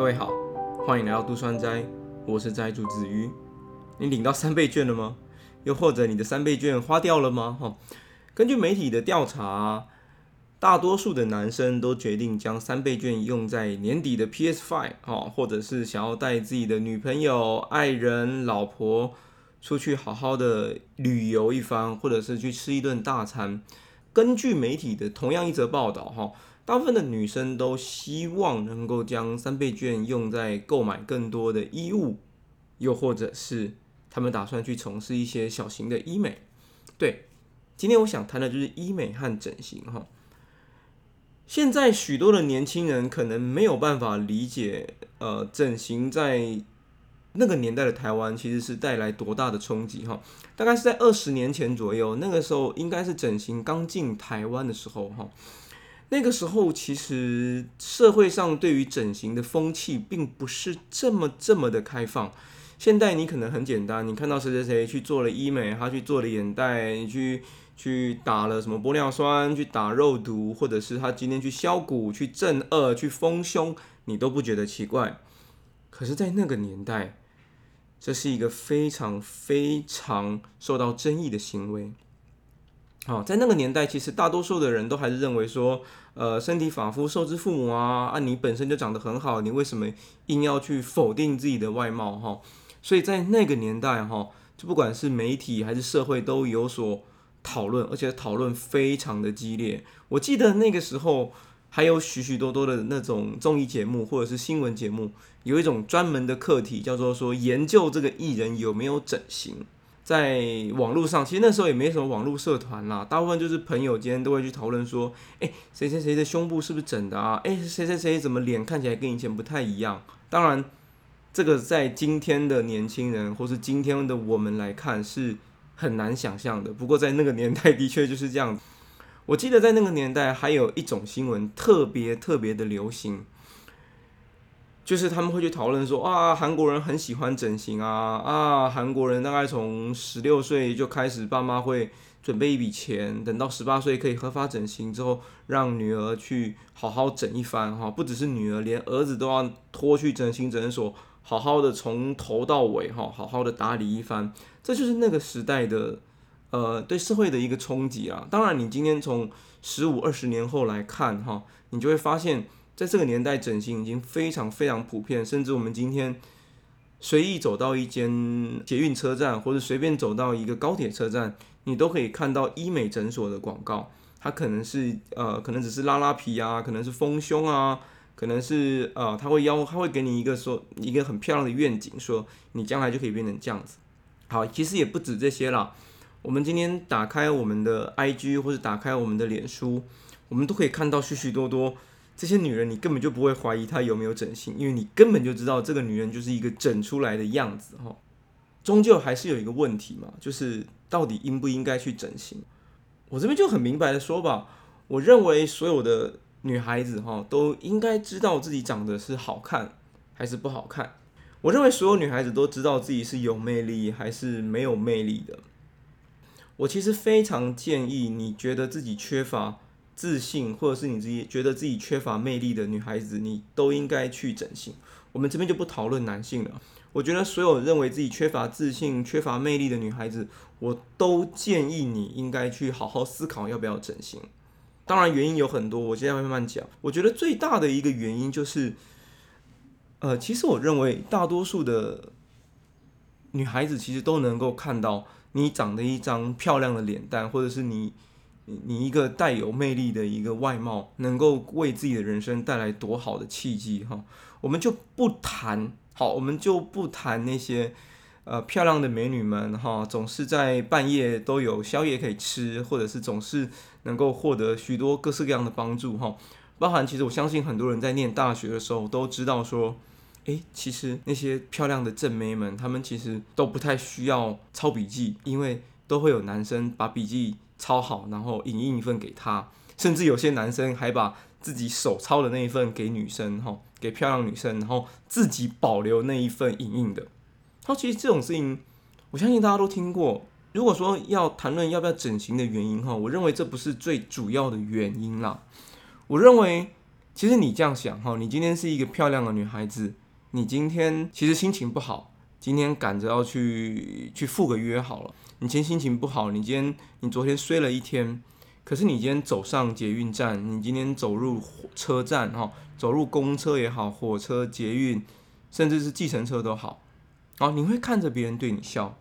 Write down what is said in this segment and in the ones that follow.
各位好，欢迎来到杜川斋，我是斋主子瑜。你领到三倍券了吗？又或者你的三倍券花掉了吗？哈，根据媒体的调查，大多数的男生都决定将三倍券用在年底的 PS Five 哦，或者是想要带自己的女朋友、爱人、老婆出去好好的旅游一番，或者是去吃一顿大餐。根据媒体的同样一则报道，哈。大部分的女生都希望能够将三倍券用在购买更多的衣物，又或者是他们打算去从事一些小型的医美。对，今天我想谈的就是医美和整形哈。现在许多的年轻人可能没有办法理解，呃，整形在那个年代的台湾其实是带来多大的冲击哈。大概是在二十年前左右，那个时候应该是整形刚进台湾的时候哈。那个时候，其实社会上对于整形的风气并不是这么这么的开放。现在你可能很简单，你看到谁谁谁去做了医美，他去做了眼袋，去去打了什么玻尿酸，去打肉毒，或者是他今天去削骨、去正颚、去丰胸，你都不觉得奇怪。可是，在那个年代，这是一个非常非常受到争议的行为。哦，在那个年代，其实大多数的人都还是认为说。呃，身体仿佛受之父母啊，啊，你本身就长得很好，你为什么硬要去否定自己的外貌哈？所以在那个年代哈，就不管是媒体还是社会都有所讨论，而且讨论非常的激烈。我记得那个时候还有许许多多的那种综艺节目或者是新闻节目，有一种专门的课题叫做说研究这个艺人有没有整形。在网络上，其实那时候也没什么网络社团啦，大部分就是朋友间都会去讨论说，哎，谁谁谁的胸部是不是整的啊？哎，谁谁谁怎么脸看起来跟以前不太一样？当然，这个在今天的年轻人或是今天的我们来看是很难想象的。不过在那个年代的确就是这样。我记得在那个年代还有一种新闻特别特别的流行。就是他们会去讨论说啊，韩国人很喜欢整形啊啊，韩国人大概从十六岁就开始，爸妈会准备一笔钱，等到十八岁可以合法整形之后，让女儿去好好整一番哈，不只是女儿，连儿子都要拖去整形诊所，好好的从头到尾哈，好好的打理一番，这就是那个时代的呃对社会的一个冲击啊。当然，你今天从十五二十年后来看哈，你就会发现。在这个年代，整形已经非常非常普遍，甚至我们今天随意走到一间捷运车站，或者随便走到一个高铁车站，你都可以看到医美诊所的广告。它可能是呃，可能只是拉拉皮啊，可能是丰胸啊，可能是呃，他会邀，他会给你一个说一个很漂亮的愿景，说你将来就可以变成这样子。好，其实也不止这些啦。我们今天打开我们的 IG 或者打开我们的脸书，我们都可以看到许许多多。这些女人，你根本就不会怀疑她有没有整形，因为你根本就知道这个女人就是一个整出来的样子哈。终究还是有一个问题嘛，就是到底应不应该去整形？我这边就很明白的说吧，我认为所有的女孩子哈都应该知道自己长得是好看还是不好看。我认为所有女孩子都知道自己是有魅力还是没有魅力的。我其实非常建议你觉得自己缺乏。自信，或者是你自己觉得自己缺乏魅力的女孩子，你都应该去整形。我们这边就不讨论男性了。我觉得所有认为自己缺乏自信、缺乏魅力的女孩子，我都建议你应该去好好思考要不要整形。当然，原因有很多，我现在会慢慢讲。我觉得最大的一个原因就是，呃，其实我认为大多数的女孩子其实都能够看到你长得一张漂亮的脸蛋，或者是你。你一个带有魅力的一个外貌，能够为自己的人生带来多好的契机哈？我们就不谈好，我们就不谈那些呃漂亮的美女们哈，总是在半夜都有宵夜可以吃，或者是总是能够获得许多各式各样的帮助哈。包含其实我相信很多人在念大学的时候都知道说，诶，其实那些漂亮的正妹们，她们其实都不太需要抄笔记，因为都会有男生把笔记。抄好，然后影印一份给他，甚至有些男生还把自己手抄的那一份给女生，哈，给漂亮女生，然后自己保留那一份影印的。他其实这种事情，我相信大家都听过。如果说要谈论要不要整形的原因，哈，我认为这不是最主要的原因啦。我认为其实你这样想哈，你今天是一个漂亮的女孩子，你今天其实心情不好，今天赶着要去去赴个约好了。你今天心情不好，你今天你昨天睡了一天，可是你今天走上捷运站，你今天走入车站哈，走入公车也好，火车、捷运，甚至是计程车都好，啊，你会看着别人对你笑。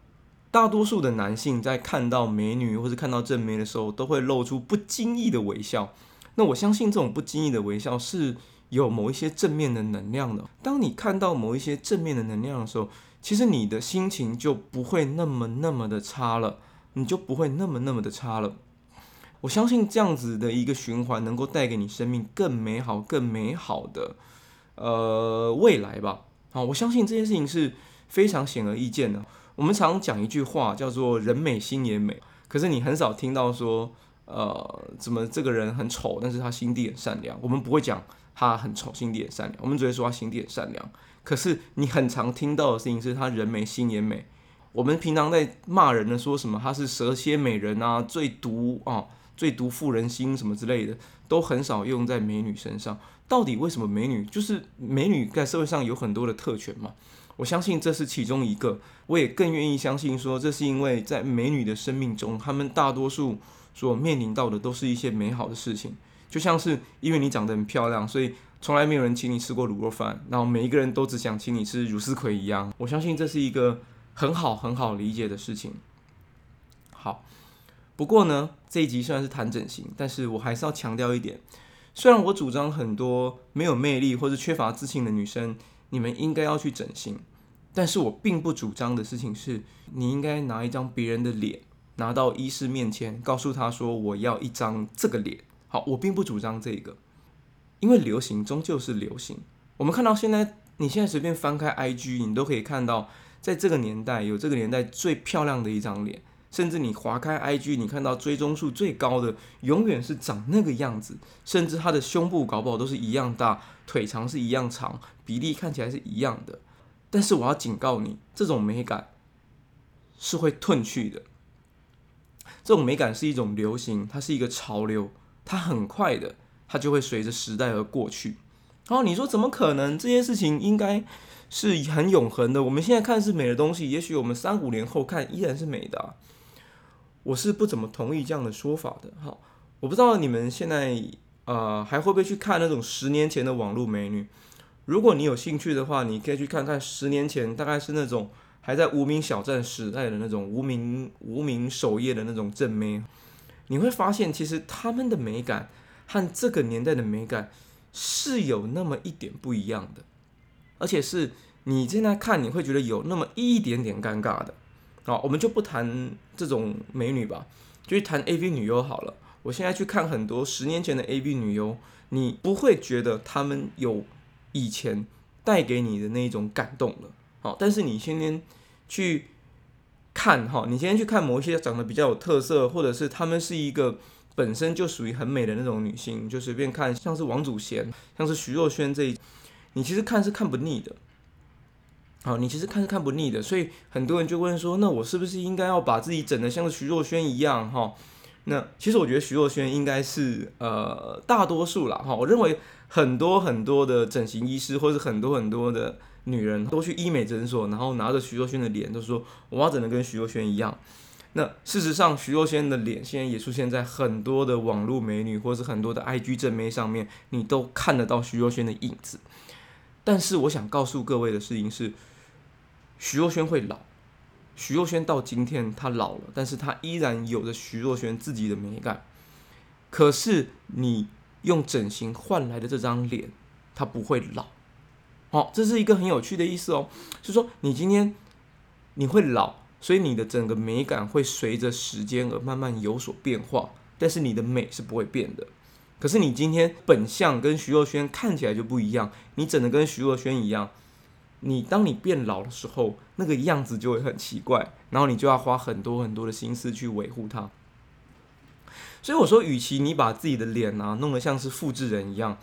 大多数的男性在看到美女或者看到正妹的时候，都会露出不经意的微笑。那我相信这种不经意的微笑是有某一些正面的能量的。当你看到某一些正面的能量的时候，其实你的心情就不会那么那么的差了，你就不会那么那么的差了。我相信这样子的一个循环能够带给你生命更美好、更美好的呃未来吧。好，我相信这件事情是非常显而易见的。我们常讲一句话叫做“人美心也美”，可是你很少听到说，呃，怎么这个人很丑，但是他心地很善良。我们不会讲他很丑，心地很善良，我们只会说他心地很善良。可是你很常听到的事情是他人美心也美。我们平常在骂人的说什么他是蛇蝎美人啊，最毒啊，最毒妇人心什么之类的，都很少用在美女身上。到底为什么美女就是美女在社会上有很多的特权嘛？我相信这是其中一个，我也更愿意相信说，这是因为在美女的生命中，她们大多数所面临到的都是一些美好的事情，就像是因为你长得很漂亮，所以从来没有人请你吃过卤肉饭，然后每一个人都只想请你吃乳丝葵一样。我相信这是一个很好很好理解的事情。好，不过呢，这一集虽然是谈整形，但是我还是要强调一点，虽然我主张很多没有魅力或者缺乏自信的女生。你们应该要去整形，但是我并不主张的事情是，你应该拿一张别人的脸拿到医师面前，告诉他说我要一张这个脸。好，我并不主张这个，因为流行终究是流行。我们看到现在，你现在随便翻开 IG，你都可以看到，在这个年代有这个年代最漂亮的一张脸。甚至你划开 IG，你看到追踪数最高的永远是长那个样子，甚至他的胸部搞不好都是一样大，腿长是一样长，比例看起来是一样的。但是我要警告你，这种美感是会褪去的。这种美感是一种流行，它是一个潮流，它很快的，它就会随着时代而过去。然后你说怎么可能？这件事情应该是很永恒的。我们现在看是美的东西，也许我们三五年后看依然是美的。我是不怎么同意这样的说法的。好，我不知道你们现在呃还会不会去看那种十年前的网络美女？如果你有兴趣的话，你可以去看看十年前大概是那种还在无名小站时代的那种无名无名首页的那种正妹，你会发现其实他们的美感和这个年代的美感是有那么一点不一样的，而且是你现在看你会觉得有那么一点点尴尬的。好，我们就不谈这种美女吧，就去谈 AV 女优好了。我现在去看很多十年前的 AV 女优，你不会觉得她们有以前带给你的那一种感动了。好，但是你今天去看哈，你今天去看某一些长得比较有特色，或者是她们是一个本身就属于很美的那种女性，就随便看，像是王祖贤，像是徐若瑄这一，你其实看是看不腻的。好，你其实看是看不腻的，所以很多人就问说，那我是不是应该要把自己整得像徐若瑄一样？哈，那其实我觉得徐若瑄应该是呃大多数啦，哈，我认为很多很多的整形医师或者很多很多的女人都去医美诊所，然后拿着徐若瑄的脸，都说我要整得跟徐若瑄一样。那事实上，徐若瑄的脸现在也出现在很多的网络美女或者是很多的 IG 正妹上面，你都看得到徐若瑄的影子。但是我想告诉各位的事情是。徐若瑄会老，徐若瑄到今天她老了，但是她依然有着徐若瑄自己的美感。可是你用整形换来的这张脸，它不会老。好，这是一个很有趣的意思哦，就是说你今天你会老，所以你的整个美感会随着时间而慢慢有所变化，但是你的美是不会变的。可是你今天本相跟徐若瑄看起来就不一样，你整的跟徐若瑄一样。你当你变老的时候，那个样子就会很奇怪，然后你就要花很多很多的心思去维护它。所以我说，与其你把自己的脸啊弄得像是复制人一样，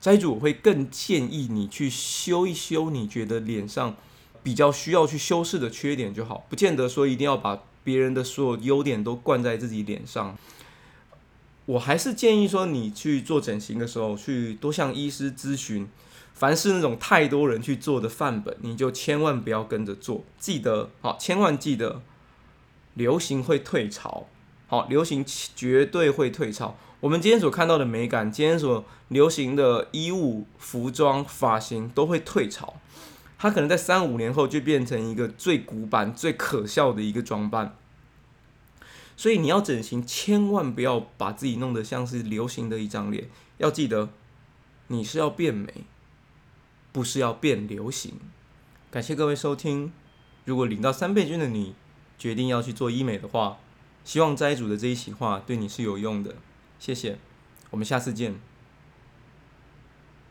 斋主我会更建议你去修一修你觉得脸上比较需要去修饰的缺点就好，不见得说一定要把别人的所有优点都灌在自己脸上。我还是建议说，你去做整形的时候，去多向医师咨询。凡是那种太多人去做的范本，你就千万不要跟着做。记得好，千万记得，流行会退潮，好，流行绝对会退潮。我们今天所看到的美感，今天所流行的衣物、服装、发型都会退潮，它可能在三五年后就变成一个最古板、最可笑的一个装扮。所以你要整形，千万不要把自己弄得像是流行的一张脸。要记得，你是要变美。不是要变流行。感谢各位收听。如果领到三倍券的你决定要去做医美的话，希望斋主的这一席话对你是有用的。谢谢，我们下次见。